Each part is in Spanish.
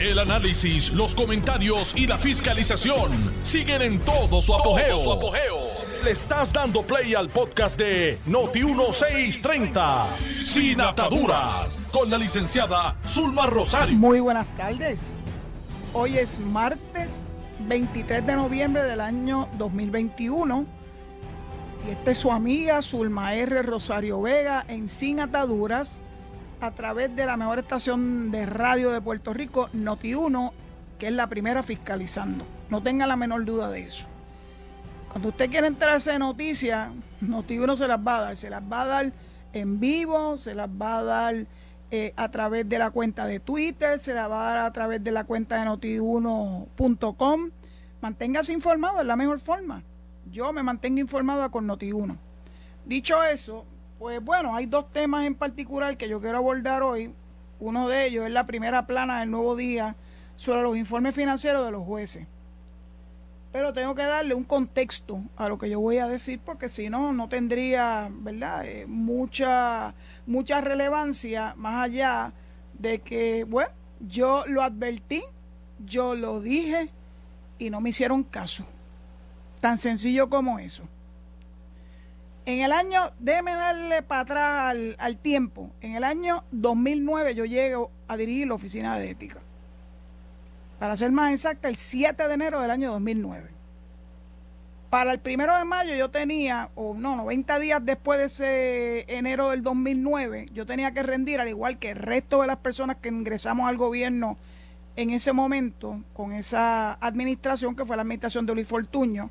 El análisis, los comentarios y la fiscalización siguen en todo su apogeo. Le estás dando play al podcast de Noti1630, Sin Ataduras, con la licenciada Zulma Rosario. Muy buenas tardes. Hoy es martes 23 de noviembre del año 2021. Y esta es su amiga Zulma R. Rosario Vega en Sin Ataduras a través de la mejor estación de radio de Puerto Rico, Noti1, que es la primera fiscalizando. No tenga la menor duda de eso. Cuando usted quiere enterarse de noticias, Noti1 se las va a dar. Se las va a dar en vivo, se las va a dar eh, a través de la cuenta de Twitter, se las va a dar a través de la cuenta de noti1.com. Manténgase informado, es la mejor forma. Yo me mantengo informado con Noti1. Dicho eso, pues bueno, hay dos temas en particular que yo quiero abordar hoy. Uno de ellos es la primera plana del nuevo día sobre los informes financieros de los jueces. Pero tengo que darle un contexto a lo que yo voy a decir porque si no, no tendría, ¿verdad?, eh, mucha, mucha relevancia más allá de que, bueno, yo lo advertí, yo lo dije y no me hicieron caso. Tan sencillo como eso. En el año, déjeme darle para atrás al, tiempo. En el año 2009 yo llego a dirigir la oficina de ética. Para ser más exacta, el 7 de enero del año 2009. Para el primero de mayo yo tenía, o no, 90 días después de ese enero del 2009, yo tenía que rendir, al igual que el resto de las personas que ingresamos al gobierno en ese momento, con esa administración que fue la administración de Luis Fortuño,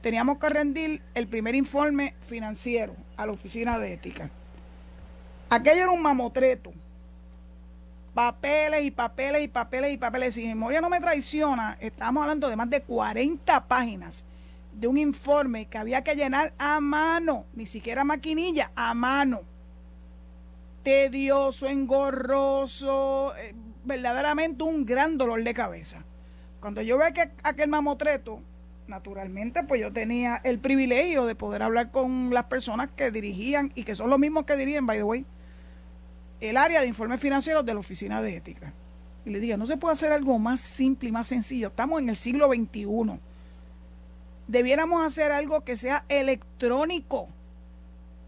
teníamos que rendir el primer informe financiero a la oficina de ética. Aquello era un mamotreto. Papeles y papeles y papeles y papeles. Si mi memoria no me traiciona, estamos hablando de más de 40 páginas de un informe que había que llenar a mano, ni siquiera maquinilla, a mano. Tedioso, engorroso, eh, verdaderamente un gran dolor de cabeza. Cuando yo veo que aquel mamotreto, naturalmente, pues yo tenía el privilegio de poder hablar con las personas que dirigían y que son los mismos que dirigen, by the way, el área de informes financieros de la Oficina de Ética. Y le diga, no se puede hacer algo más simple y más sencillo. Estamos en el siglo XXI. Debiéramos hacer algo que sea electrónico.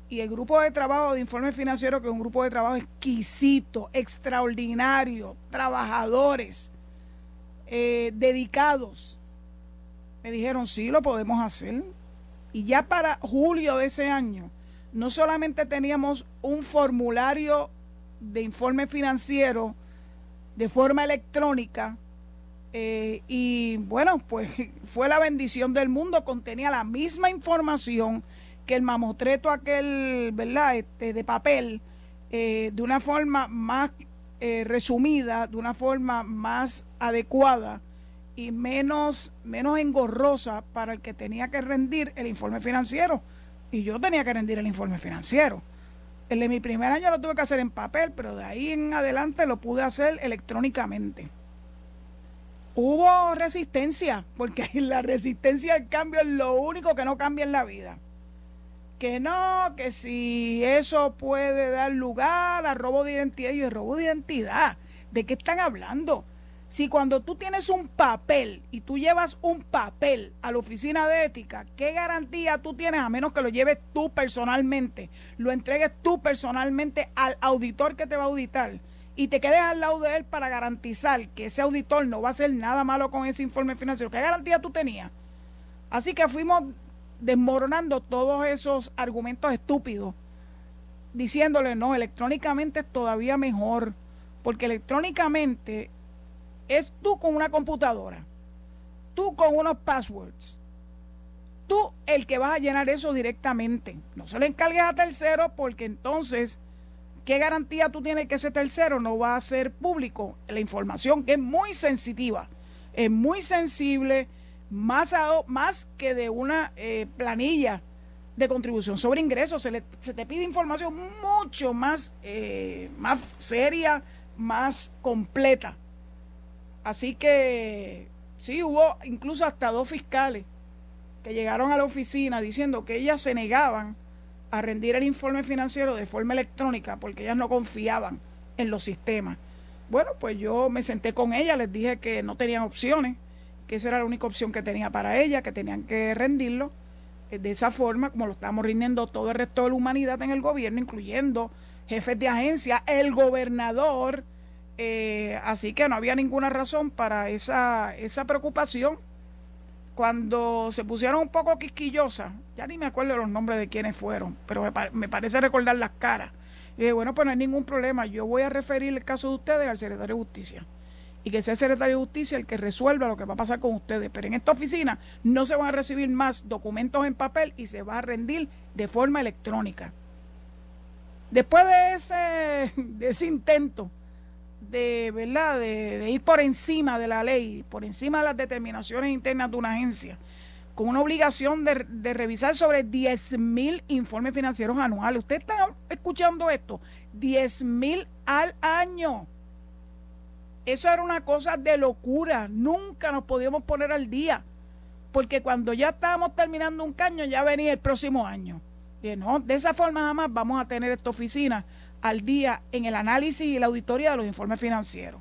Y el grupo de trabajo de informes financieros, que es un grupo de trabajo exquisito, extraordinario, trabajadores, eh, dedicados, me dijeron, sí, lo podemos hacer. Y ya para julio de ese año, no solamente teníamos un formulario de informe financiero de forma electrónica, eh, y bueno, pues fue la bendición del mundo, contenía la misma información que el mamotreto aquel, ¿verdad? Este, de papel, eh, de una forma más eh, resumida, de una forma más adecuada y menos, menos engorrosa para el que tenía que rendir el informe financiero. Y yo tenía que rendir el informe financiero. El de mi primer año lo tuve que hacer en papel, pero de ahí en adelante lo pude hacer electrónicamente. Hubo resistencia, porque la resistencia al cambio es lo único que no cambia en la vida. Que no, que si eso puede dar lugar a robo de identidad, y robo de identidad, ¿de qué están hablando? Si cuando tú tienes un papel y tú llevas un papel a la oficina de ética, ¿qué garantía tú tienes a menos que lo lleves tú personalmente, lo entregues tú personalmente al auditor que te va a auditar y te quedes al lado de él para garantizar que ese auditor no va a hacer nada malo con ese informe financiero? ¿Qué garantía tú tenías? Así que fuimos desmoronando todos esos argumentos estúpidos, diciéndole, no, electrónicamente es todavía mejor, porque electrónicamente es tú con una computadora, tú con unos passwords, tú el que vas a llenar eso directamente. No se lo encargues a tercero porque entonces, ¿qué garantía tú tienes que ese tercero no va a ser público? La información que es muy sensitiva, es muy sensible, más, más que de una eh, planilla de contribución sobre ingresos. Se, se te pide información mucho más, eh, más seria, más completa. Así que sí, hubo incluso hasta dos fiscales que llegaron a la oficina diciendo que ellas se negaban a rendir el informe financiero de forma electrónica porque ellas no confiaban en los sistemas. Bueno, pues yo me senté con ella, les dije que no tenían opciones, que esa era la única opción que tenía para ella, que tenían que rendirlo eh, de esa forma, como lo estamos rindiendo todo el resto de la humanidad en el gobierno, incluyendo jefes de agencia, el gobernador. Eh, así que no había ninguna razón para esa, esa preocupación. Cuando se pusieron un poco quisquillosas, ya ni me acuerdo los nombres de quiénes fueron, pero me, me parece recordar las caras y dije, bueno, pues no hay ningún problema, yo voy a referir el caso de ustedes al secretario de Justicia. Y que sea el secretario de Justicia el que resuelva lo que va a pasar con ustedes. Pero en esta oficina no se van a recibir más documentos en papel y se va a rendir de forma electrónica. Después de ese, de ese intento de, ¿verdad? De, ir por encima de la ley, por encima de las determinaciones internas de una agencia, con una obligación de, revisar sobre 10 mil informes financieros anuales. ¿Usted está escuchando esto? 10 mil al año. Eso era una cosa de locura. Nunca nos podíamos poner al día. Porque cuando ya estábamos terminando un caño, ya venía el próximo año. Y no, de esa forma jamás vamos a tener esta oficina al día en el análisis y la auditoría de los informes financieros.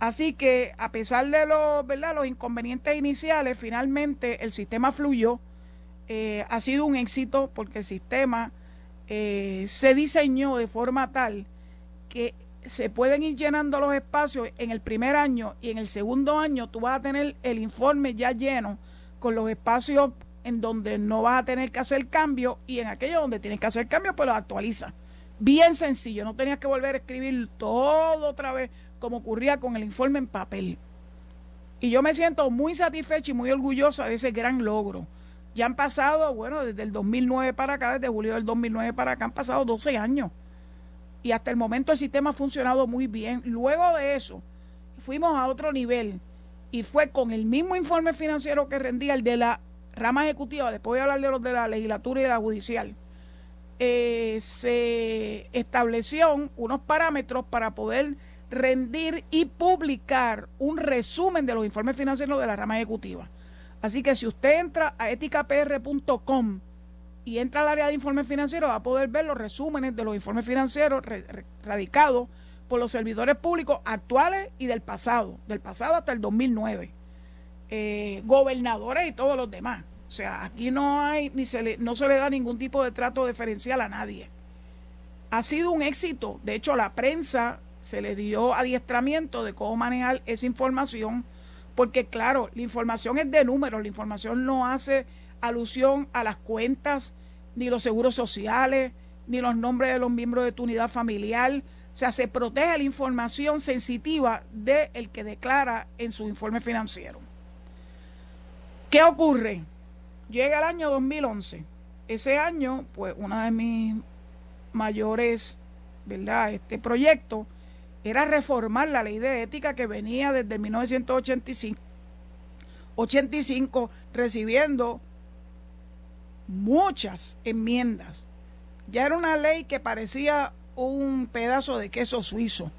Así que a pesar de los, ¿verdad? los inconvenientes iniciales, finalmente el sistema fluyó. Eh, ha sido un éxito porque el sistema eh, se diseñó de forma tal que se pueden ir llenando los espacios en el primer año y en el segundo año tú vas a tener el informe ya lleno con los espacios en donde no vas a tener que hacer cambio y en aquellos donde tienes que hacer cambio pues los actualiza. Bien sencillo, no tenías que volver a escribir todo otra vez como ocurría con el informe en papel. Y yo me siento muy satisfecha y muy orgullosa de ese gran logro. Ya han pasado, bueno, desde el 2009 para acá, desde julio del 2009 para acá, han pasado 12 años. Y hasta el momento el sistema ha funcionado muy bien. Luego de eso, fuimos a otro nivel. Y fue con el mismo informe financiero que rendía el de la rama ejecutiva, después voy a hablar de los de la legislatura y de la judicial. Eh, se estableció unos parámetros para poder rendir y publicar un resumen de los informes financieros de la rama ejecutiva. Así que si usted entra a eticapr.com y entra al área de informes financieros, va a poder ver los resúmenes de los informes financieros radicados por los servidores públicos actuales y del pasado, del pasado hasta el 2009, eh, gobernadores y todos los demás. O sea, aquí no hay ni se le, no se le da ningún tipo de trato diferencial a nadie. Ha sido un éxito. De hecho, la prensa se le dio adiestramiento de cómo manejar esa información, porque claro, la información es de números, la información no hace alusión a las cuentas, ni los seguros sociales, ni los nombres de los miembros de tu unidad familiar. O sea, se protege la información sensitiva del el que declara en su informe financiero. ¿Qué ocurre? Llega el año 2011. Ese año, pues, una de mis mayores, ¿verdad? Este proyecto era reformar la ley de ética que venía desde 1985 85, recibiendo muchas enmiendas. Ya era una ley que parecía un pedazo de queso suizo.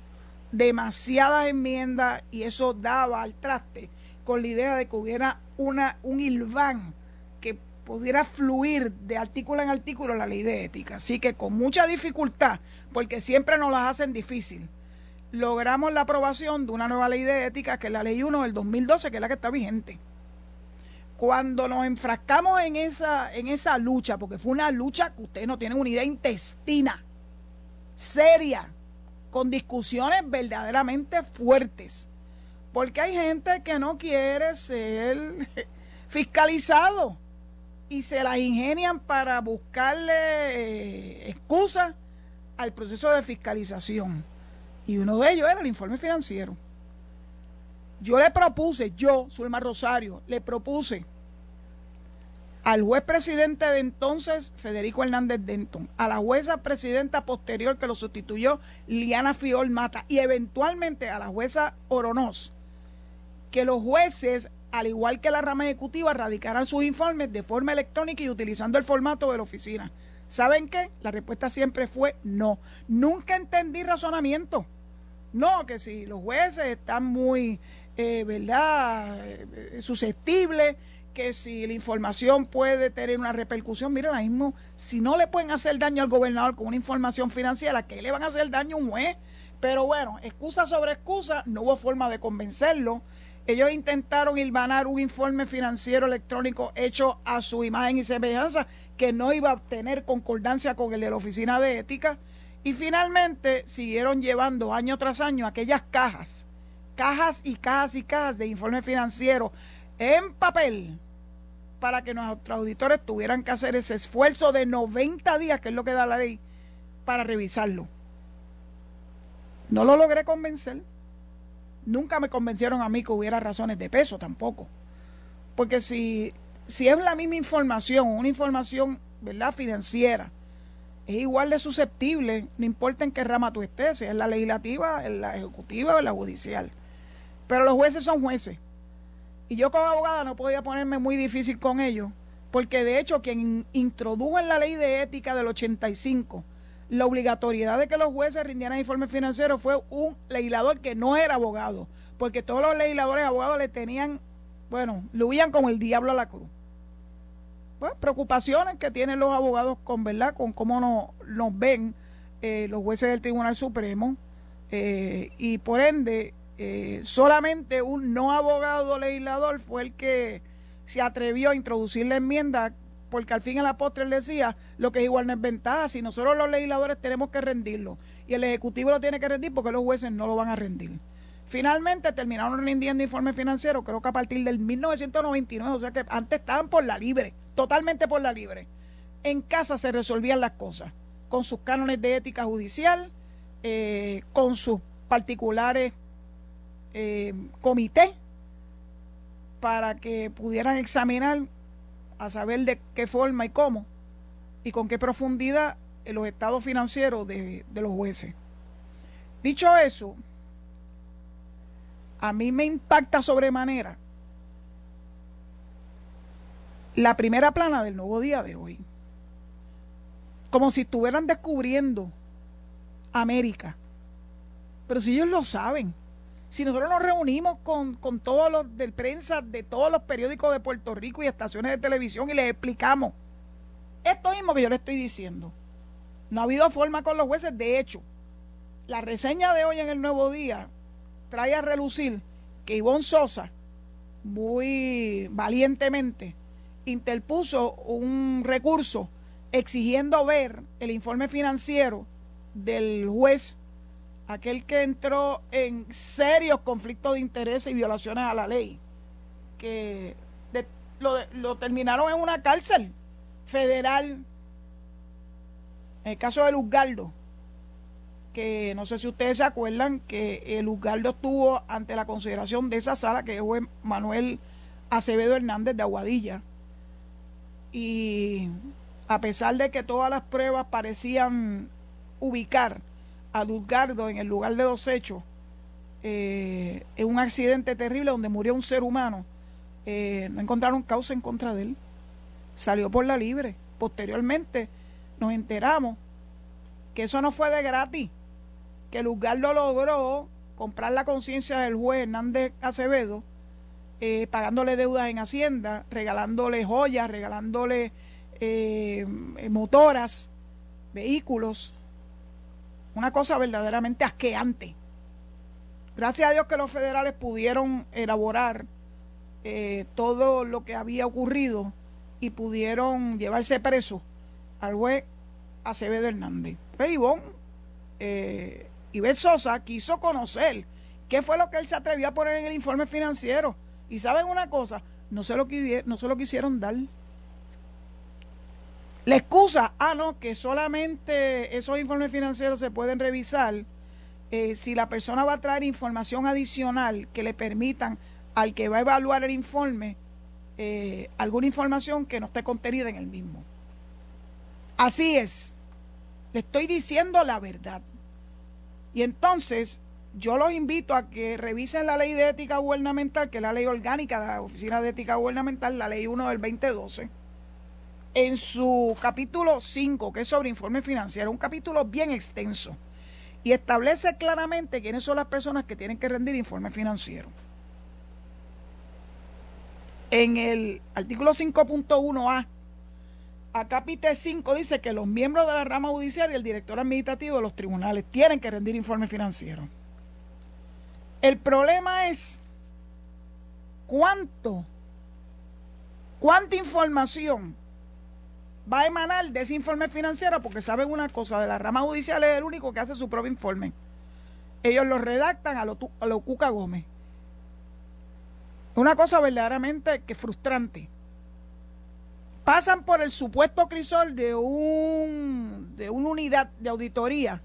Demasiadas enmiendas y eso daba al traste con la idea de que hubiera una, un hilván pudiera fluir de artículo en artículo la ley de ética. Así que con mucha dificultad, porque siempre nos las hacen difícil logramos la aprobación de una nueva ley de ética, que es la ley 1 del 2012, que es la que está vigente. Cuando nos enfrascamos en esa, en esa lucha, porque fue una lucha que ustedes no tienen una idea intestina, seria, con discusiones verdaderamente fuertes, porque hay gente que no quiere ser fiscalizado y se las ingenian para buscarle eh, excusas al proceso de fiscalización. Y uno de ellos era el informe financiero. Yo le propuse, yo, Zulma Rosario, le propuse al juez presidente de entonces, Federico Hernández Denton, a la jueza presidenta posterior que lo sustituyó, Liana Fiol Mata, y eventualmente a la jueza Oronoz, que los jueces, al igual que la rama ejecutiva, radicaran sus informes de forma electrónica y utilizando el formato de la oficina. ¿Saben qué? La respuesta siempre fue no. Nunca entendí razonamiento. No, que si los jueces están muy, eh, ¿verdad?, eh, susceptibles, que si la información puede tener una repercusión, mira, ahora mismo, si no le pueden hacer daño al gobernador con una información financiera, ¿qué le van a hacer daño a un juez? Pero bueno, excusa sobre excusa, no hubo forma de convencerlo. Ellos intentaron hilvanar un informe financiero electrónico hecho a su imagen y semejanza que no iba a tener concordancia con el de la Oficina de Ética. Y finalmente siguieron llevando año tras año aquellas cajas, cajas y cajas y cajas de informe financiero en papel para que nuestros auditores tuvieran que hacer ese esfuerzo de 90 días, que es lo que da la ley, para revisarlo. No lo logré convencer. Nunca me convencieron a mí que hubiera razones de peso tampoco. Porque si, si es la misma información, una información ¿verdad? financiera, es igual de susceptible, no importa en qué rama tú estés, si es la legislativa, en la ejecutiva o en la judicial. Pero los jueces son jueces. Y yo como abogada no podía ponerme muy difícil con ellos, porque de hecho quien introdujo en la ley de ética del 85 la obligatoriedad de que los jueces rindieran informes financieros fue un legislador que no era abogado, porque todos los legisladores abogados le tenían, bueno, lo huían como el diablo a la cruz. Pues preocupaciones que tienen los abogados con, ¿verdad? Con cómo nos, ven eh, los jueces del Tribunal Supremo. Eh, y por ende, eh, solamente un no abogado legislador fue el que se atrevió a introducir la enmienda porque al fin en la postre él decía, lo que es igual no es ventaja, si nosotros los legisladores tenemos que rendirlo y el Ejecutivo lo tiene que rendir porque los jueces no lo van a rendir. Finalmente terminaron rindiendo informes financieros, creo que a partir del 1999, o sea que antes estaban por la libre, totalmente por la libre. En casa se resolvían las cosas, con sus cánones de ética judicial, eh, con sus particulares eh, comités, para que pudieran examinar a saber de qué forma y cómo y con qué profundidad en los estados financieros de, de los jueces. Dicho eso, a mí me impacta sobremanera la primera plana del nuevo día de hoy. Como si estuvieran descubriendo América. Pero si ellos lo saben, si nosotros nos reunimos con, todos los de prensa de todos los periódicos de Puerto Rico y estaciones de televisión y les explicamos esto mismo que yo le estoy diciendo, no ha habido forma con los jueces. De hecho, la reseña de hoy en el Nuevo Día trae a relucir que Ivonne Sosa, muy valientemente, interpuso un recurso exigiendo ver el informe financiero del juez aquel que entró en serios conflictos de interés y violaciones a la ley, que lo, terminaron en una cárcel federal, en el caso de Luzgardo, que no sé si ustedes se acuerdan que el Luzgardo estuvo ante la consideración de esa sala, que es Manuel Acevedo Hernández de Aguadilla, y a pesar de que todas las pruebas parecían ubicar a Dulgardo en el lugar de los hechos, eh, en un accidente terrible donde murió un ser humano, eh, no encontraron causa en contra de él. Salió por la libre. Posteriormente nos enteramos que eso no fue de gratis, que Luzgardo logró comprar la conciencia del juez Hernández Acevedo, eh, pagándole deudas en Hacienda, regalándole joyas, regalándole motoras, vehículos, una cosa verdaderamente asqueante. Gracias a Dios que los federales pudieron elaborar eh, todo lo que había ocurrido y pudieron llevarse preso al juez Acevedo Hernández. Pues Ivonne, eh, Sosa quiso conocer qué fue lo que él se atrevió a poner en el informe financiero. Y saben una cosa, no se lo, no se lo quisieron dar. La excusa, ah, no, que solamente esos informes financieros se pueden revisar eh, si la persona va a traer información adicional que le permitan al que va a evaluar el informe eh, alguna información que no esté contenida en el mismo. Así es, le estoy diciendo la verdad. Y entonces yo los invito a que revisen la ley de ética gubernamental, que es la ley orgánica de la Oficina de Ética Gubernamental, la ley 1 del 2012 en su capítulo 5, que es sobre informe financiero, un capítulo bien extenso, y establece claramente quiénes son las personas que tienen que rendir informe financiero. En el artículo 5.1a Acápite 5 dice que los miembros de la rama judicial y el director administrativo de los tribunales tienen que rendir informes financieros. El problema es cuánto, cuánta información va a emanar de ese informe financiero, porque saben una cosa, de la rama judicial es el único que hace su propio informe. Ellos lo redactan a lo, a lo Cuca Gómez. Una cosa verdaderamente que frustrante pasan por el supuesto crisol de, un, de una unidad de auditoría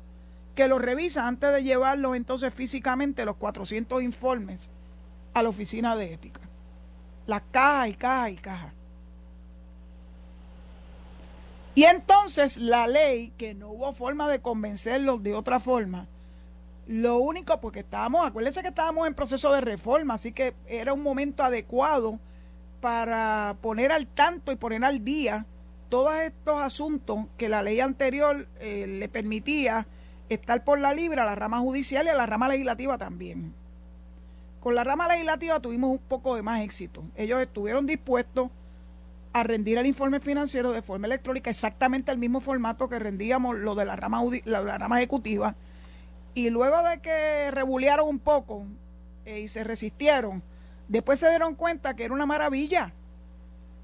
que lo revisa antes de llevarlo entonces físicamente los 400 informes a la oficina de ética. Las cajas y cajas y cajas. Y entonces la ley, que no hubo forma de convencerlos de otra forma, lo único, porque estábamos, acuérdense que estábamos en proceso de reforma, así que era un momento adecuado para poner al tanto y poner al día todos estos asuntos que la ley anterior eh, le permitía estar por la libre a la rama judicial y a la rama legislativa también. Con la rama legislativa tuvimos un poco de más éxito. Ellos estuvieron dispuestos a rendir el informe financiero de forma electrónica, exactamente el mismo formato que rendíamos lo de la rama, la, rama ejecutiva. Y luego de que rebulearon un poco eh, y se resistieron, Después se dieron cuenta que era una maravilla,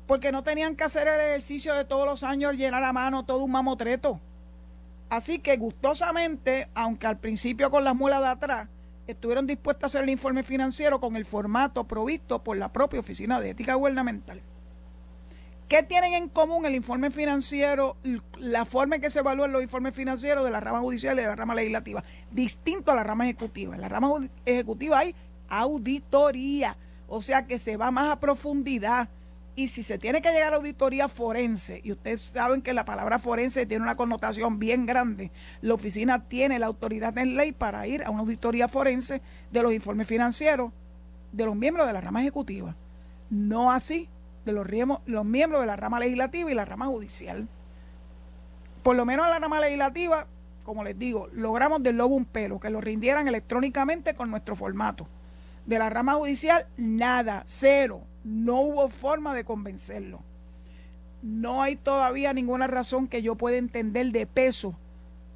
porque no tenían que hacer el ejercicio de todos los años llenar a mano todo un mamotreto. Así que gustosamente, aunque al principio con las muelas de atrás, estuvieron dispuestos a hacer el informe financiero con el formato provisto por la propia Oficina de Ética Gubernamental. ¿Qué tienen en común el informe financiero, la forma en que se evalúan los informes financieros de la rama judicial y de la rama legislativa? Distinto a la rama ejecutiva. En la rama ejecutiva hay auditoría o sea que se va más a profundidad. Y si se tiene que llegar a auditoría forense, y ustedes saben que la palabra forense tiene una connotación bien grande, la oficina tiene la autoridad en ley para ir a una auditoría forense de los informes financieros de los miembros de la rama ejecutiva. No así de los, los miembros de la rama legislativa y la rama judicial. Por lo menos en la rama legislativa, como les digo, logramos del lobo un pelo, que lo rindieran electrónicamente con nuestro formato de la rama judicial, nada, cero. No hubo forma de convencerlo. No hay todavía ninguna razón que yo pueda entender de peso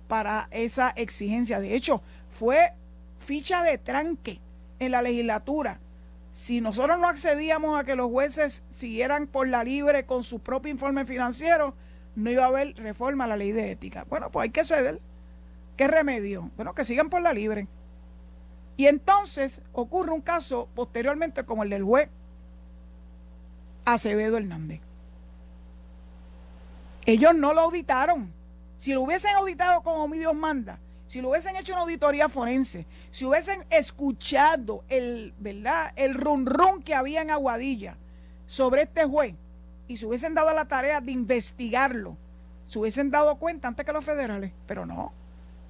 para esa exigencia. De hecho, fue ficha de tranque en la legislatura. Si nosotros no accedíamos a que los jueces siguieran por la libre con su propio informe financiero, no iba a haber reforma a la ley de ética. Bueno, pues hay que ceder. ¿Qué remedio? Bueno, que sigan por la libre. Y entonces ocurre un caso posteriormente como el del juez Acevedo Hernández. Ellos no lo auditaron. Si lo hubiesen auditado como mi Dios manda, si lo hubiesen hecho una auditoría forense, si hubiesen escuchado el, ¿verdad? el run run que había en Aguadilla sobre este juez y se hubiesen dado la tarea de investigarlo, se hubiesen dado cuenta antes que los federales, pero no,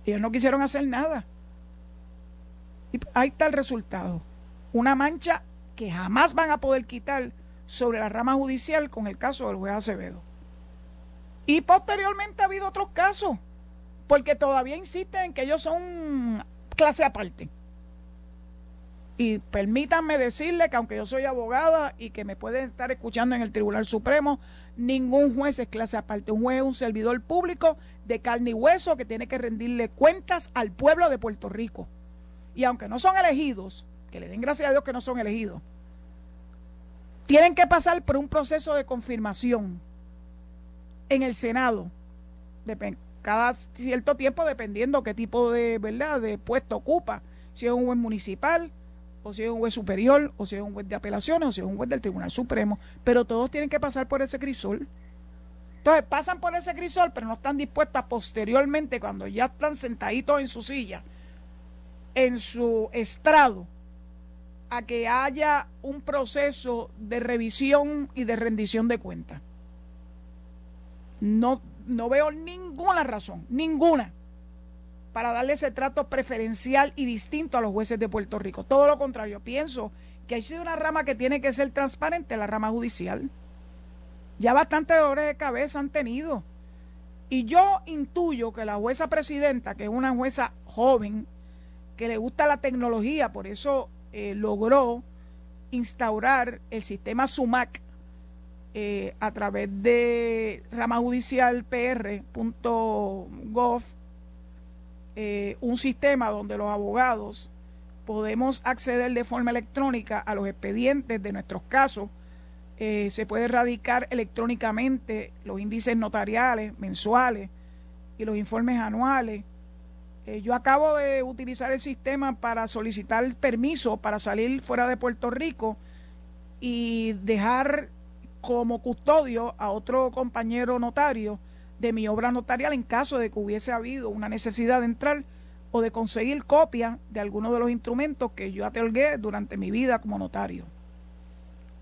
ellos no quisieron hacer nada. Y ahí está el resultado. Una mancha que jamás van a poder quitar sobre la rama judicial con el caso del juez Acevedo. Y posteriormente ha habido otros casos, porque todavía insisten en que ellos son clase aparte. Y permítanme decirle que aunque yo soy abogada y que me pueden estar escuchando en el Tribunal Supremo, ningún juez es clase aparte. Un juez es un servidor público de carne y hueso que tiene que rendirle cuentas al pueblo de Puerto Rico. Y aunque no son elegidos, que le den gracias a Dios que no son elegidos, tienen que pasar por un proceso de confirmación en el Senado. Cada cierto tiempo, dependiendo qué tipo de, ¿verdad? de puesto ocupa, si es un juez municipal, o si es un juez superior, o si es un juez de apelaciones, o si es un juez del Tribunal Supremo, pero todos tienen que pasar por ese crisol. Entonces pasan por ese crisol, pero no están dispuestas posteriormente, cuando ya están sentaditos en su silla, en su estrado a que haya un proceso de revisión y de rendición de cuentas. No, no veo ninguna razón, ninguna, para darle ese trato preferencial y distinto a los jueces de Puerto Rico. Todo lo contrario, pienso que hay sido una rama que tiene que ser transparente, la rama judicial. Ya bastante dolores de cabeza han tenido. Y yo intuyo que la jueza presidenta, que es una jueza joven, que le gusta la tecnología, por eso eh, logró instaurar el sistema SUMAC eh, a través de ramajudicialpr.gov eh, un sistema donde los abogados podemos acceder de forma electrónica a los expedientes de nuestros casos. Eh, se puede radicar electrónicamente los índices notariales mensuales y los informes anuales. yo acabo de utilizar el sistema para solicitar permiso para salir fuera de Puerto Rico y dejar como custodio a otro compañero notario de mi obra notarial en caso de que hubiese habido una necesidad de entrar o de conseguir copia de alguno de los instrumentos que yo atelgué durante mi vida como notario.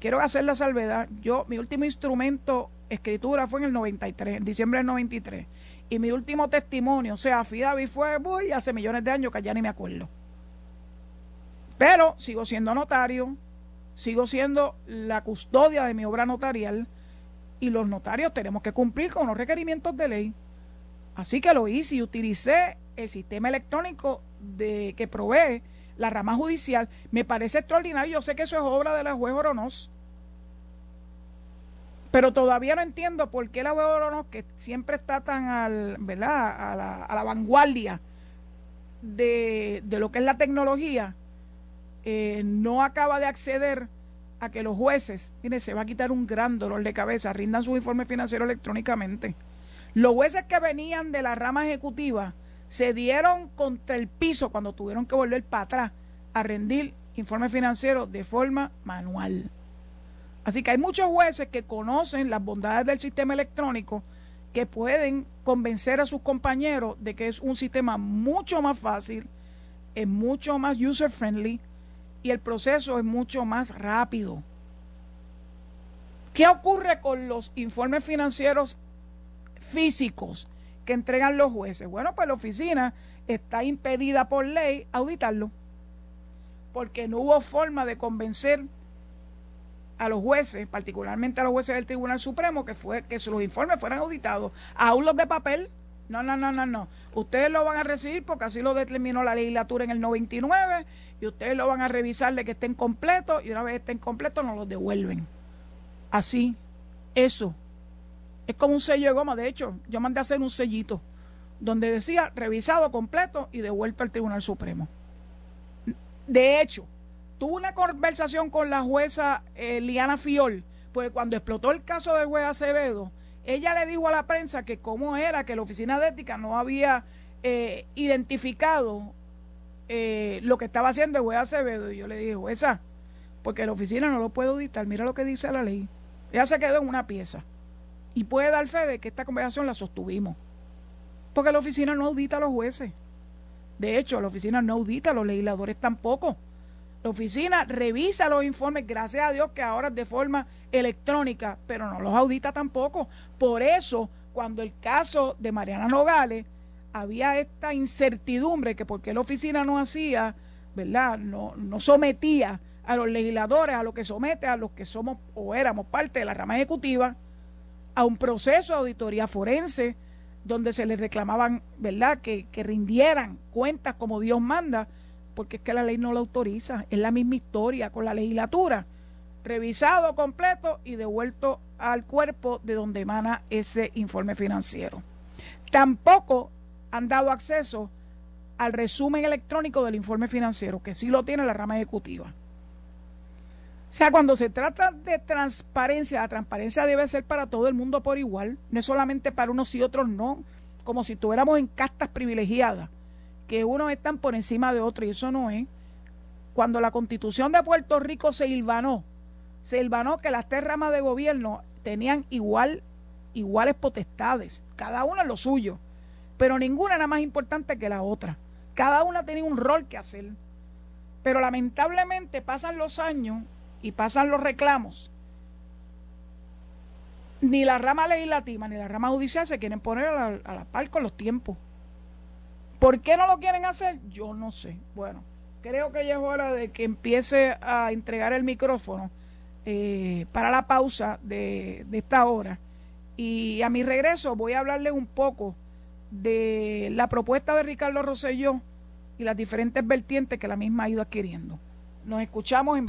Quiero hacer la salvedad, yo mi último instrumento escritura fue en el 93, en diciembre del 93, y mi último testimonio, o sea, Fidavi fue voy hace millones de años que ya ni me acuerdo. Pero sigo siendo notario, sigo siendo la custodia de mi obra notarial y los notarios tenemos que cumplir con los requerimientos de ley. Así que lo hice y utilicé el sistema electrónico de, que provee la rama judicial. Me parece extraordinario. Yo sé que eso es obra de la juez Oronos. Pero todavía no entiendo por qué la juez Oronos, que siempre está tan al, ¿verdad? A, la, a la vanguardia de, de lo que es la tecnología, eh, no acaba de acceder a que los jueces, mire, se va a quitar un gran dolor de cabeza, rindan su informe financiero electrónicamente. Los jueces que venían de la rama ejecutiva se dieron contra el piso cuando tuvieron que volver para atrás a rendir informe financiero de forma manual. Así que hay muchos jueces que conocen las bondades del sistema electrónico que pueden convencer a sus compañeros de que es un sistema mucho más fácil, es mucho más user friendly, y el proceso es mucho más rápido. ¿Qué ocurre con los informes financieros físicos que entregan los jueces? Bueno, pues la oficina está impedida por ley auditarlo, porque no hubo forma de convencer a los jueces, particularmente a los jueces del Tribunal Supremo, que fue que los informes fueran auditados, aún los de papel. No, no, no, no, no. Ustedes lo van a recibir porque así lo determinó la legislatura en el 99 y ustedes lo van a revisar de que estén completos y una vez estén completos nos los devuelven. Así, eso. Es como un sello de goma. De hecho, yo mandé a hacer un sellito donde decía revisado completo y devuelto al Tribunal Supremo. De hecho, tuve una conversación con la jueza eh, Liana Fiol, pues cuando explotó el caso del juez Acevedo, ella le dijo a la prensa que cómo era que la oficina de ética no había eh, identificado eh, lo que estaba haciendo el juez Acevedo. Y yo le dije, jueza, porque la oficina no lo puede auditar, mira lo que dice la ley. Ella se quedó en una pieza. Y puede dar fe de que esta conversación la sostuvimos. Porque la oficina no audita a los jueces. De hecho, la oficina no audita a los legisladores tampoco. La oficina revisa los informes, gracias a Dios que ahora de forma electrónica, pero no los audita tampoco. Por eso, cuando el caso de Mariana Nogales, había esta incertidumbre que porque la oficina no hacía, ¿verdad? No, no sometía a los legisladores, a lo que somete a los que somos o éramos parte de la rama ejecutiva, a un proceso de auditoría forense donde se les reclamaban, ¿verdad?, que, que rindieran cuentas como Dios manda porque es que la ley no lo autoriza. Es la misma historia con la legislatura. Revisado completo y devuelto al cuerpo de donde emana ese informe financiero. Tampoco han dado acceso al resumen electrónico del informe financiero, que sí lo tiene la rama ejecutiva. O sea, cuando se trata de transparencia, la transparencia debe ser para todo el mundo por igual, no es solamente para unos y otros no, como si estuviéramos en castas privilegiadas que unos están por encima de otros y eso no es. Cuando la constitución de Puerto Rico se hilvanó, se hilvanó que las tres ramas de gobierno tenían igual, iguales potestades, cada una lo suyo, pero ninguna era más importante que la otra. Cada una tenía un rol que hacer. Pero lamentablemente pasan los años y pasan los reclamos. Ni la rama legislativa ni la rama judicial se quieren poner a la, a par con los tiempos. ¿Por qué no lo quieren hacer? Yo no sé. Bueno, creo que ya es hora de que empiece a entregar el micrófono eh, para la pausa de, de esta hora. Y a mi regreso voy a hablarles un poco de la propuesta de Ricardo Rosselló y las diferentes vertientes que la misma ha ido adquiriendo. Nos escuchamos en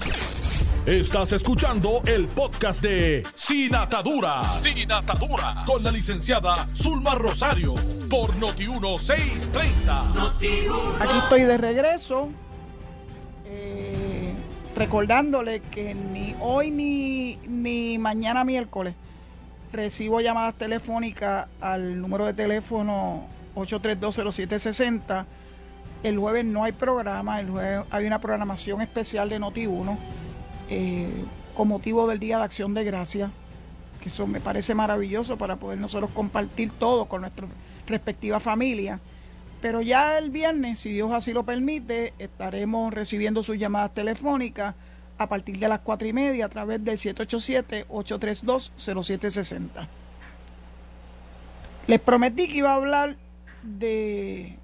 Estás escuchando el podcast de Sin Atadura. Sin Atadura. Con la licenciada Zulma Rosario. Por Noti1630. Aquí estoy de regreso. eh, recordándole que ni hoy ni, ni mañana miércoles recibo llamadas telefónicas al número de teléfono 8320760. El jueves no hay programa, el jueves hay una programación especial de Noti1 eh, con motivo del Día de Acción de Gracia, que eso me parece maravilloso para poder nosotros compartir todo con nuestra respectiva familia. Pero ya el viernes, si Dios así lo permite, estaremos recibiendo sus llamadas telefónicas a partir de las cuatro y media a través del 787-832-0760. Les prometí que iba a hablar de,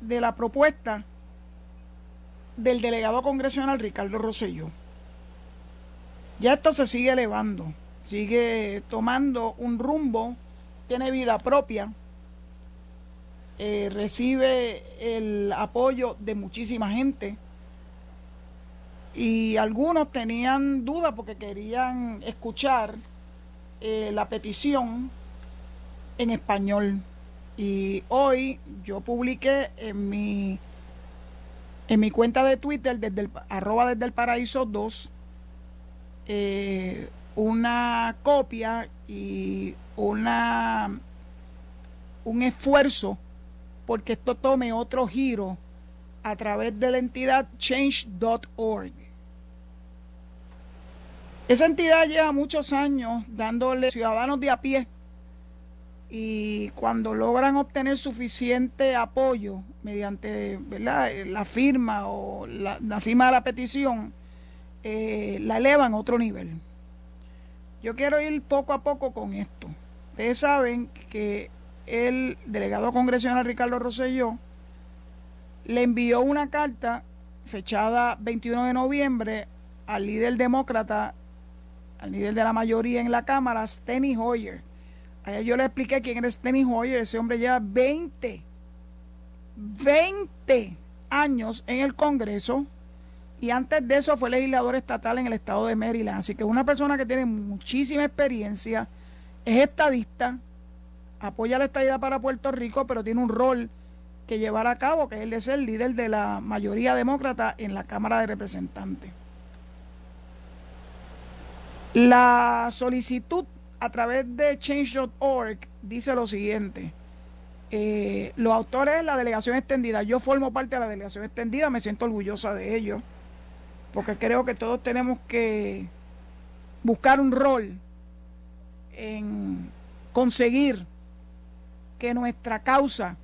de la propuesta del delegado congresional Ricardo Rosselló. Ya esto se sigue elevando, sigue tomando un rumbo, tiene vida propia, eh, recibe el apoyo de muchísima gente y algunos tenían dudas porque querían escuchar eh, la petición en español. Y hoy yo publiqué en mi, en mi cuenta de Twitter, desde el, arroba desde el paraíso 2, eh, una copia y una un esfuerzo porque esto tome otro giro a través de la entidad change.org. Esa entidad lleva muchos años dándole ciudadanos de a pie y cuando logran obtener suficiente apoyo mediante ¿verdad? la firma o la, la firma de la petición, eh, la elevan a otro nivel. Yo quiero ir poco a poco con esto. Ustedes saben que el delegado congresional Ricardo Rosselló le envió una carta fechada 21 de noviembre al líder demócrata, al líder de la mayoría en la Cámara, Steny Hoyer. Allá yo le expliqué quién era Steny Hoyer. Ese hombre lleva 20, 20 años en el Congreso y antes de eso fue legislador estatal en el estado de Maryland. Así que es una persona que tiene muchísima experiencia, es estadista, apoya la estadidad para Puerto Rico, pero tiene un rol que llevar a cabo, que es el líder de la mayoría demócrata en la Cámara de Representantes. La solicitud a través de change.org dice lo siguiente. Eh, los autores de la delegación extendida, yo formo parte de la delegación extendida, me siento orgullosa de ello, porque creo que todos tenemos que buscar un rol en conseguir que nuestra causa,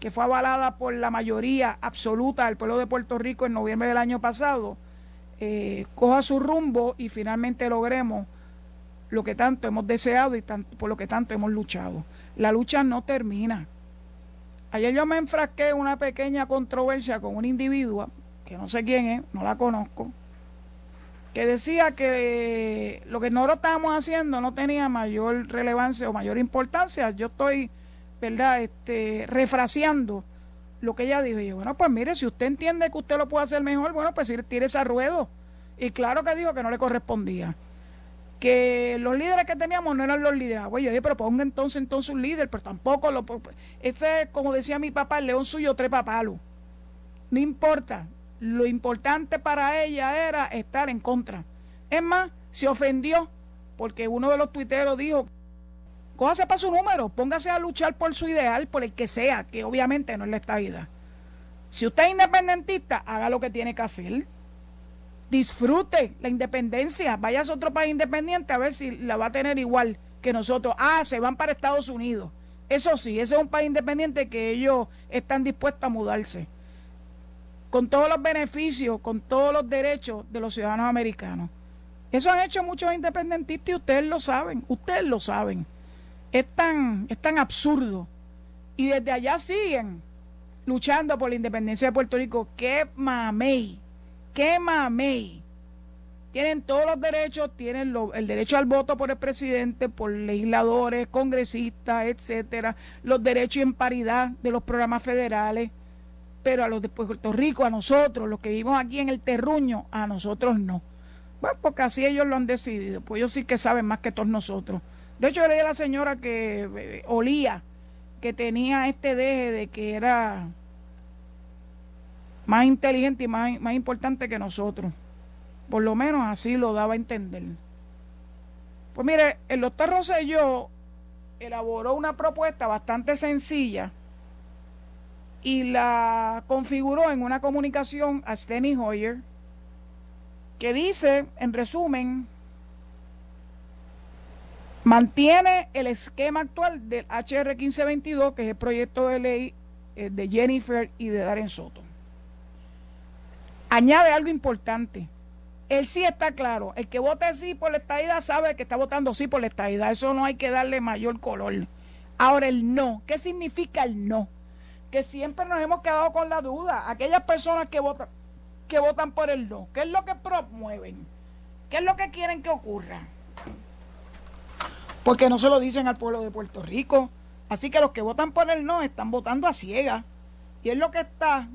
que fue avalada por la mayoría absoluta del pueblo de Puerto Rico en noviembre del año pasado, eh, coja su rumbo y finalmente logremos lo que tanto hemos deseado y tanto, por lo que tanto hemos luchado. La lucha no termina. Ayer yo me enfrasqué en una pequeña controversia con un individuo, que no sé quién es, no la conozco, que decía que lo que nosotros estábamos haciendo no tenía mayor relevancia o mayor importancia. Yo estoy, ¿verdad?, este, refraseando lo que ella dijo. Y yo, bueno, pues mire, si usted entiende que usted lo puede hacer mejor, bueno, pues tire ese ruedo. Y claro que dijo que no le correspondía. Que los líderes que teníamos no eran los líderes. Güey, yo dije, pero ponga entonces entonces un líder, pero tampoco lo. Ese, como decía mi papá, el león suyo trepa palo. No importa. Lo importante para ella era estar en contra. Es más, se ofendió porque uno de los tuiteros dijo, cójase para su número, póngase a luchar por su ideal, por el que sea, que obviamente no es la estadidad. Si usted es independentista, haga lo que tiene que hacer. Disfrute la independencia. Vaya a otro país independiente a ver si la va a tener igual que nosotros. Ah, se van para Estados Unidos. Eso sí, ese es un país independiente que ellos están dispuestos a mudarse. Con todos los beneficios, con todos los derechos de los ciudadanos americanos. Eso han hecho muchos independentistas y ustedes lo saben. Ustedes lo saben. Es tan, es tan absurdo. Y desde allá siguen luchando por la independencia de Puerto Rico. ¡Qué mamey! ¡Qué mamey! Tienen todos los derechos, tienen lo, el derecho al voto por el presidente, por legisladores, congresistas, etcétera, los derechos en paridad de los programas federales, pero a los de Puerto Rico, a nosotros, los que vivimos aquí en el terruño, a nosotros no. Bueno, porque así ellos lo han decidido, pues ellos sí que saben más que todos nosotros. De hecho, leí a la señora que eh, olía, que tenía este deje de que era más inteligente y más, más importante que nosotros. Por lo menos así lo daba a entender. Pues mire, el doctor Rosselló elaboró una propuesta bastante sencilla y la configuró en una comunicación a Steny Hoyer que dice, en resumen, mantiene el esquema actual del HR 1522, que es el proyecto de ley eh, de Jennifer y de Darren Soto. Añade algo importante. El sí está claro. El que vote sí por la estadidad sabe que está votando sí por la estadidad. Eso no hay que darle mayor color. Ahora el no. ¿Qué significa el no? Que siempre nos hemos quedado con la duda. Aquellas personas que votan, que votan por el no, ¿qué es lo que promueven? ¿Qué es lo que quieren que ocurra? Porque no se lo dicen al pueblo de Puerto Rico. Así que los que votan por el no están votando a ciega. Y es lo que está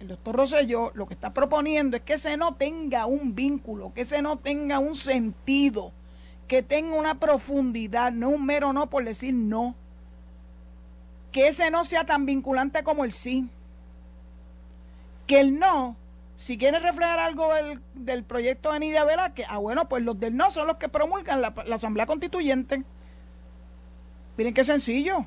el doctor Rosselló lo que está proponiendo es que ese no tenga un vínculo, que ese no tenga un sentido, que tenga una profundidad, no un mero no por decir no. Que ese no sea tan vinculante como el sí. Que el no, si quiere reflejar algo del, proyecto de Nidia que ah bueno, pues los del no son los que promulgan la, la Asamblea Constituyente. Miren qué sencillo.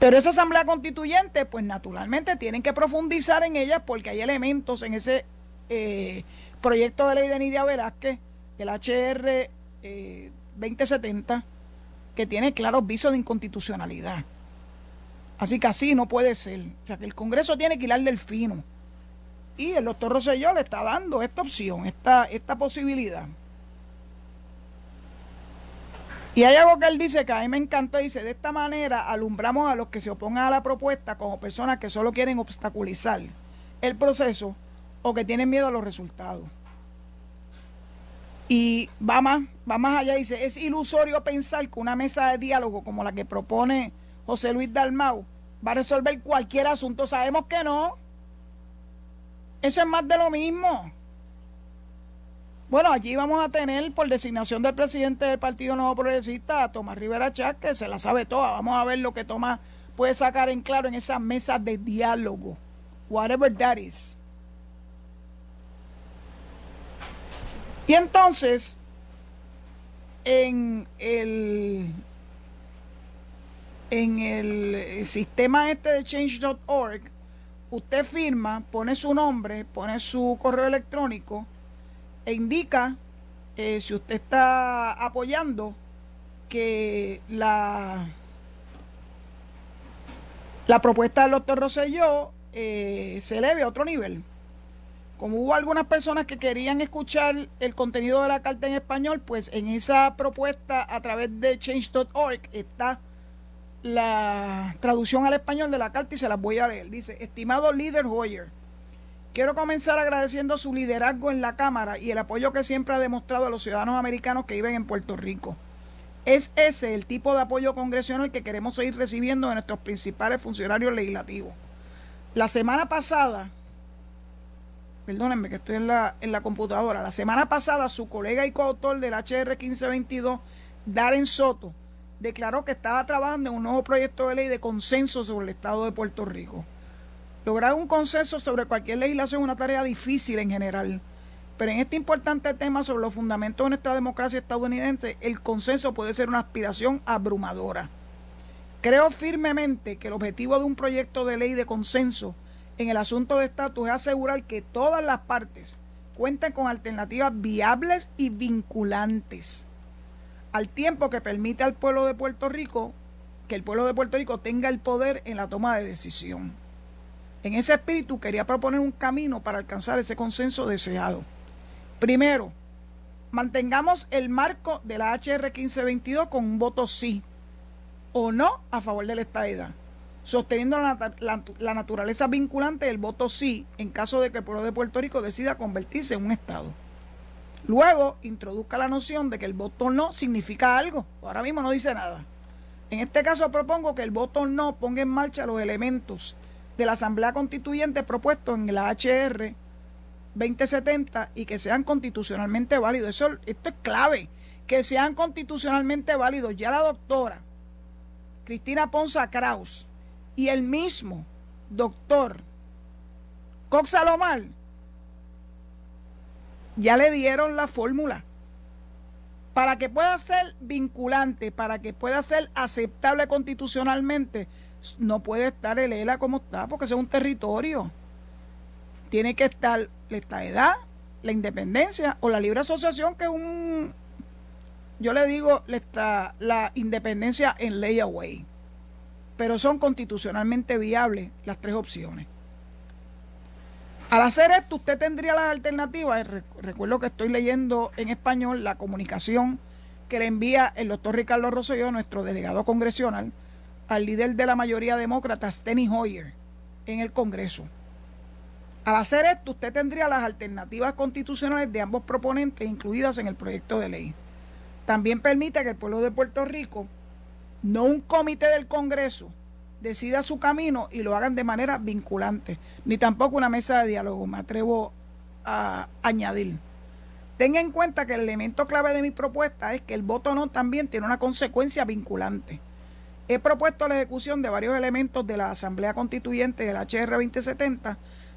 Pero esa asamblea constituyente, pues naturalmente tienen que profundizar en ella porque hay elementos en ese eh, proyecto de ley de Nidia Velázquez, el HR 2070, eh, que tiene claros visos de inconstitucionalidad. Así que así no puede ser. O sea que el Congreso tiene que hilar del fino. Y el doctor Rosselló le está dando esta opción, esta, esta posibilidad. Y hay algo que él dice que a mí me encantó, dice, de esta manera alumbramos a los que se opongan a la propuesta como personas que solo quieren obstaculizar el proceso o que tienen miedo a los resultados. Y va más, va más allá, dice, es ilusorio pensar que una mesa de diálogo como la que propone José Luis Dalmau va a resolver cualquier asunto. Sabemos que no. Eso es más de lo mismo. Bueno, allí vamos a tener por designación del presidente del Partido Nuevo Progresista, a Tomás Rivera Chávez, que se la sabe toda. Vamos a ver lo que Tomás puede sacar en claro en esa mesa de diálogo. Whatever that is. Y entonces, en el, en el sistema este de change.org, usted firma, pone su nombre, pone su correo electrónico e indica, eh, si usted está apoyando, que la, la propuesta del doctor Rosselló eh, se eleve a otro nivel. Como hubo algunas personas que querían escuchar el contenido de la carta en español, pues en esa propuesta a través de change.org está la traducción al español de la carta y se las voy a leer. Dice, estimado líder Hoyer, Quiero comenzar agradeciendo su liderazgo en la Cámara y el apoyo que siempre ha demostrado a los ciudadanos americanos que viven en Puerto Rico. Es ese el tipo de apoyo congresional que queremos seguir recibiendo de nuestros principales funcionarios legislativos. La semana pasada, perdónenme que estoy en la, en la computadora, la semana pasada su colega y coautor del HR 1522, Darren Soto, declaró que estaba trabajando en un nuevo proyecto de ley de consenso sobre el Estado de Puerto Rico. Lograr un consenso sobre cualquier legislación es una tarea difícil en general, pero en este importante tema sobre los fundamentos de nuestra democracia estadounidense, el consenso puede ser una aspiración abrumadora. Creo firmemente que el objetivo de un proyecto de ley de consenso en el asunto de estatus es asegurar que todas las partes cuenten con alternativas viables y vinculantes, al tiempo que permite al pueblo de Puerto Rico que el pueblo de Puerto Rico tenga el poder en la toma de decisión. En ese espíritu quería proponer un camino para alcanzar ese consenso deseado. Primero, mantengamos el marco de la HR 1522 con un voto sí o no a favor de la sosteniendo la, la, naturaleza vinculante del voto sí en caso de que el pueblo de Puerto Rico decida convertirse en un Estado. Luego, introduzca la noción de que el voto no significa algo. Ahora mismo no dice nada. En este caso propongo que el voto no ponga en marcha los elementos de la Asamblea Constituyente propuesto en la HR 2070 y que sean constitucionalmente válidos. Esto es clave, que sean constitucionalmente válidos. Ya la doctora Cristina Ponza Kraus y el mismo doctor Cox Salomar ya le dieron la fórmula para que pueda ser vinculante, para que pueda ser aceptable constitucionalmente, no puede estar el ELA como está, porque es un territorio. Tiene que estar la edad, la independencia o la libre asociación, que es un. Yo le digo la, la independencia en layaway. Pero son constitucionalmente viables las tres opciones. Al hacer esto, usted tendría las alternativas. Recuerdo que estoy leyendo en español la comunicación que le envía el doctor Ricardo Rosselló, nuestro delegado congresional, al líder de la mayoría demócrata, Steny Hoyer, en el Congreso. Al hacer esto, usted tendría las alternativas constitucionales de ambos proponentes incluidas en el proyecto de ley. También permite que el pueblo de Puerto Rico, no un comité del Congreso, decida su camino y lo hagan de manera vinculante, ni tampoco una mesa de diálogo, me atrevo a añadir. Tenga en cuenta que el elemento clave de mi propuesta es que el voto no también tiene una consecuencia vinculante. He propuesto la ejecución de varios elementos de la Asamblea Constituyente del HR 2070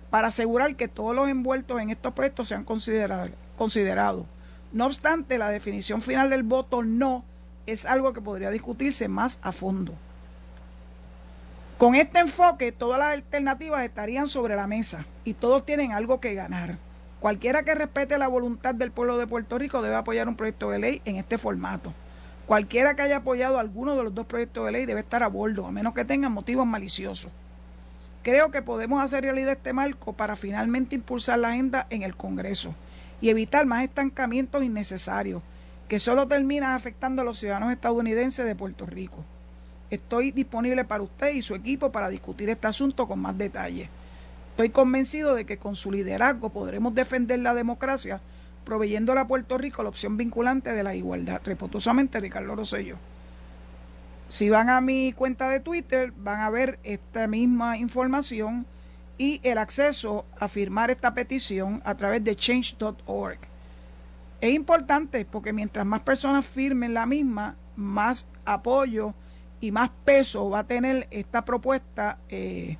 para asegurar que todos los envueltos en estos proyectos sean considerados. No obstante, la definición final del voto no es algo que podría discutirse más a fondo. Con este enfoque, todas las alternativas estarían sobre la mesa y todos tienen algo que ganar. Cualquiera que respete la voluntad del pueblo de Puerto Rico debe apoyar un proyecto de ley en este formato. Cualquiera que haya apoyado alguno de los dos proyectos de ley debe estar a bordo, a menos que tengan motivos maliciosos. Creo que podemos hacer realidad este marco para finalmente impulsar la agenda en el Congreso y evitar más estancamientos innecesarios que solo terminan afectando a los ciudadanos estadounidenses de Puerto Rico. Estoy disponible para usted y su equipo para discutir este asunto con más detalle. Estoy convencido de que con su liderazgo podremos defender la democracia, proveyéndole a Puerto Rico la opción vinculante de la igualdad. Respetuosamente, Ricardo Rosselló. Si van a mi cuenta de Twitter, van a ver esta misma información y el acceso a firmar esta petición a través de change.org. Es importante porque mientras más personas firmen la misma, más apoyo y más peso va a tener esta propuesta eh,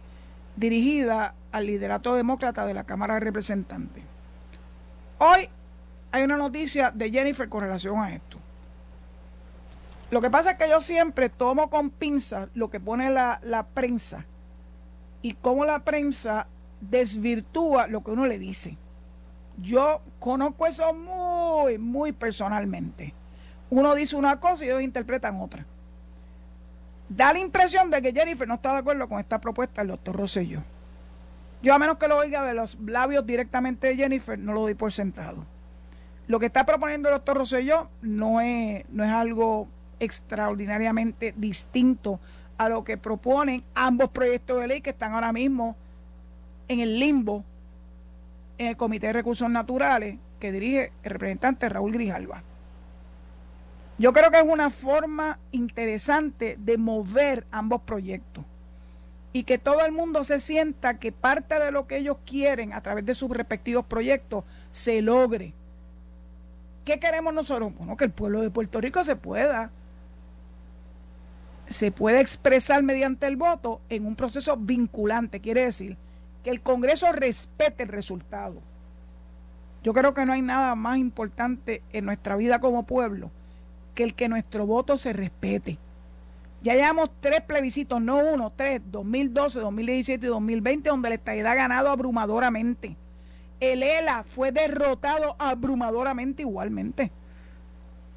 dirigida al liderato demócrata de la Cámara de Representantes. Hoy hay una noticia de Jennifer con relación a esto. Lo que pasa es que yo siempre tomo con pinzas lo que pone la, la prensa y cómo la prensa desvirtúa lo que uno le dice. Yo conozco eso muy, muy personalmente. Uno dice una cosa y ellos interpretan otra da la impresión de que Jennifer no está de acuerdo con esta propuesta del doctor Rosselló. Yo a menos que lo oiga de los labios directamente de Jennifer, no lo doy por sentado. Lo que está proponiendo el doctor Rosselló no es, no es algo extraordinariamente distinto a lo que proponen ambos proyectos de ley que están ahora mismo en el limbo en el Comité de Recursos Naturales que dirige el representante Raúl Grijalva. Yo creo que es una forma interesante de mover ambos proyectos y que todo el mundo se sienta que parte de lo que ellos quieren a través de sus respectivos proyectos se logre. ¿Qué queremos nosotros? Bueno, que el pueblo de Puerto Rico se pueda se pueda expresar mediante el voto en un proceso vinculante, quiere decir que el Congreso respete el resultado. Yo creo que no hay nada más importante en nuestra vida como pueblo que el que nuestro voto se respete. Ya llevamos tres plebiscitos, no uno, tres, 2012, 2017 y 2020, donde el estadidad ha ganado abrumadoramente. El ELA fue derrotado abrumadoramente igualmente.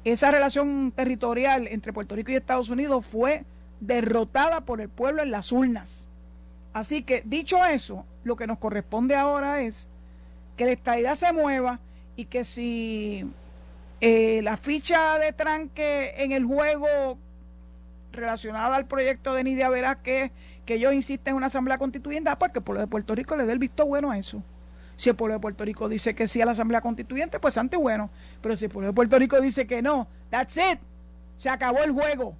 Esa relación territorial entre Puerto Rico y Estados Unidos fue derrotada por el pueblo en las urnas. Así que, dicho eso, lo que nos corresponde ahora es que la estadidad se mueva y que si eh, la ficha de tranque en el juego relacionada al proyecto de Nidia Verás que, que ellos insisten en una asamblea constituyente, ah, pues que el pueblo de Puerto Rico le dé el visto bueno a eso. Si el pueblo de Puerto Rico dice que sí a la asamblea constituyente, pues ante bueno. Pero si el pueblo de Puerto Rico dice que no, that's it. Se acabó el juego.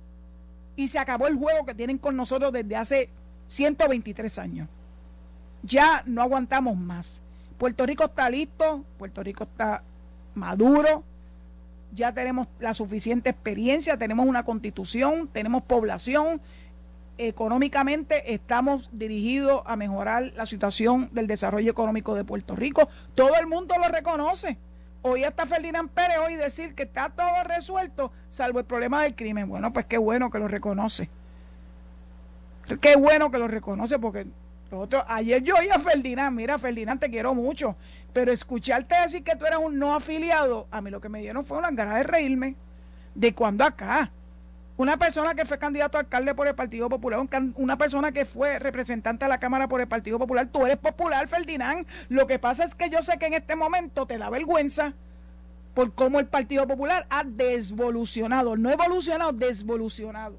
Y se acabó el juego que tienen con nosotros desde hace 123 años. Ya no aguantamos más. Puerto Rico está listo, Puerto Rico está maduro, ya tenemos la suficiente experiencia, tenemos una constitución, tenemos población, económicamente estamos dirigidos a mejorar la situación del desarrollo económico de Puerto Rico. Todo el mundo lo reconoce. Hoy hasta Ferdinand Pérez hoy decir que está todo resuelto, salvo el problema del crimen. Bueno, pues qué bueno que lo reconoce. Qué bueno que lo reconoce porque ayer yo oí a Ferdinand, mira Ferdinand, te quiero mucho, pero escucharte decir que tú eras un no afiliado, a mí lo que me dieron fue una ganas de reírme. ¿De cuando acá? Una persona que fue candidato a alcalde por el Partido Popular, una persona que fue representante de la Cámara por el Partido Popular, tú eres popular, Ferdinand. Lo que pasa es que yo sé que en este momento te da vergüenza por cómo el Partido Popular ha desvolucionado, no evolucionado, desvolucionado.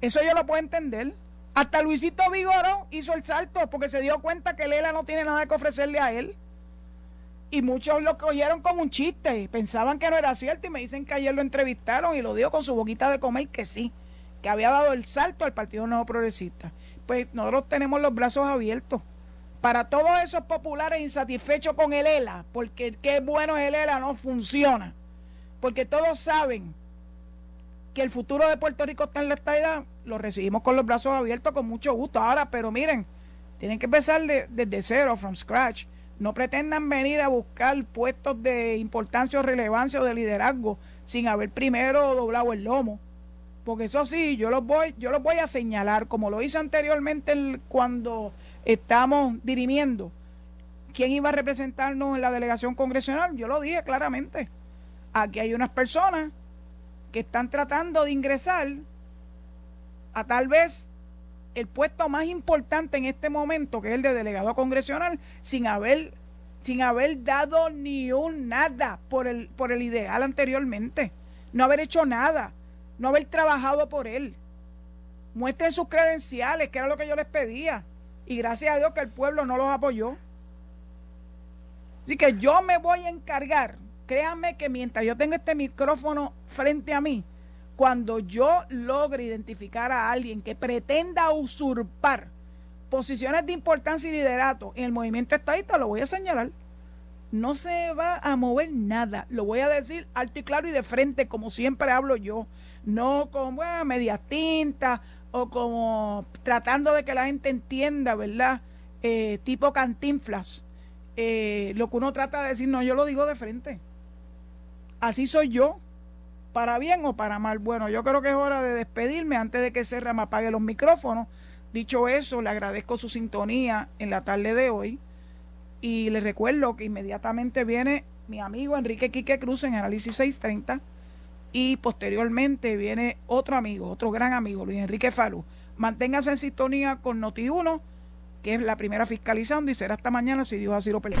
Eso yo lo puedo entender. Hasta Luisito Vigoro hizo el salto porque se dio cuenta que Lela no tiene nada que ofrecerle a él y muchos lo cogieron como un chiste, pensaban que no era cierto y me dicen que ayer lo entrevistaron y lo dijo con su boquita de comer que sí, que había dado el salto al Partido Nuevo Progresista. Pues nosotros tenemos los brazos abiertos para todos esos populares insatisfechos con el ELA, porque qué bueno es el ELA no funciona, porque todos saben que el futuro de Puerto Rico está en la estadidad, lo recibimos con los brazos abiertos con mucho gusto. Ahora, pero miren, tienen que empezar desde cero, from scratch no pretendan venir a buscar puestos de importancia o relevancia o de liderazgo sin haber primero doblado el lomo. Porque eso sí, yo los voy, yo los voy a señalar, como lo hice anteriormente cuando estamos dirimiendo quién iba a representarnos en la delegación congresional. Yo lo dije claramente. Aquí hay unas personas que están tratando de ingresar a tal vez el puesto más importante en este momento, que es el de delegado congresional, sin haber, sin haber dado ni un nada por el, por el ideal anteriormente, no haber hecho nada, no haber trabajado por él. Muestren sus credenciales, que era lo que yo les pedía. Y gracias a Dios que el pueblo no los apoyó. Así que yo me voy a encargar, créanme que mientras yo tenga este micrófono frente a mí, cuando yo logre identificar a alguien que pretenda usurpar posiciones de importancia y liderato en el movimiento estadista, lo voy a señalar. No se va a mover nada. Lo voy a decir alto y claro y de frente, como siempre hablo yo. No como bueno, media tinta o como tratando de que la gente entienda, ¿verdad? Eh, tipo cantinflas. Eh, lo que uno trata de decir, no, yo lo digo de frente. Así soy yo para bien o para mal. Bueno, yo creo que es hora de despedirme antes de que Serra me apague los micrófonos. Dicho eso, le agradezco su sintonía en la tarde de hoy y le recuerdo que inmediatamente viene mi amigo Enrique Quique Cruz en Análisis 630 y posteriormente viene otro amigo, otro gran amigo, Luis Enrique Falú. Manténgase en sintonía con Noti1, que es la primera fiscalizando y será hasta mañana si Dios así lo pelea.